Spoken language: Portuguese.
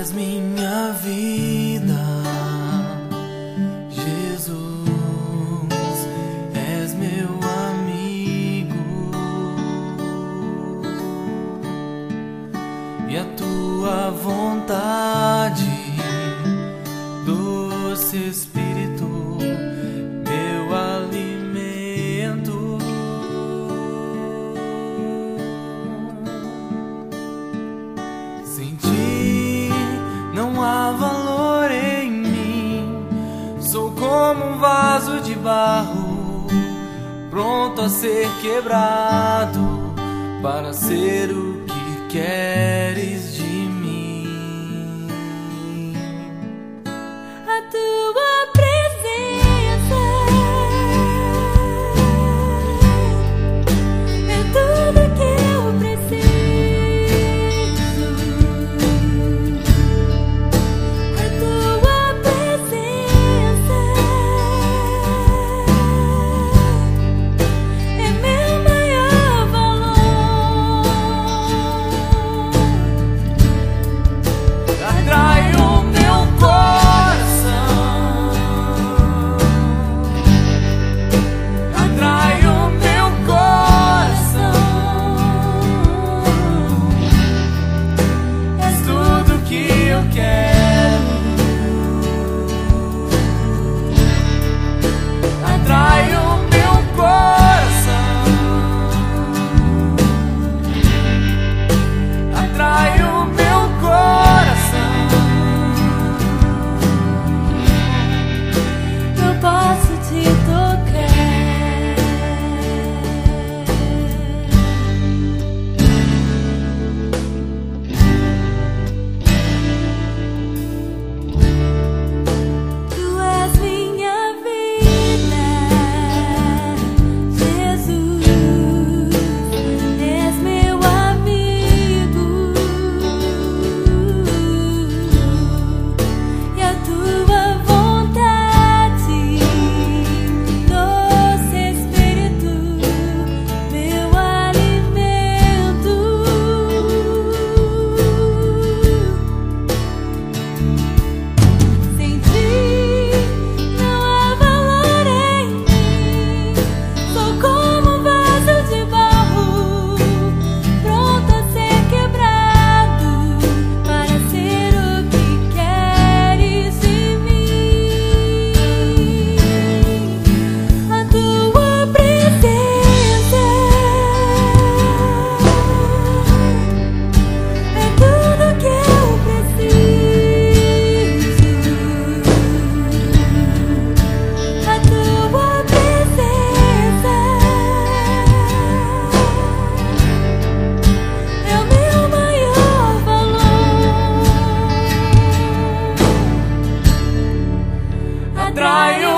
as me vaso de barro, pronto a ser quebrado para ser o que queres. trajo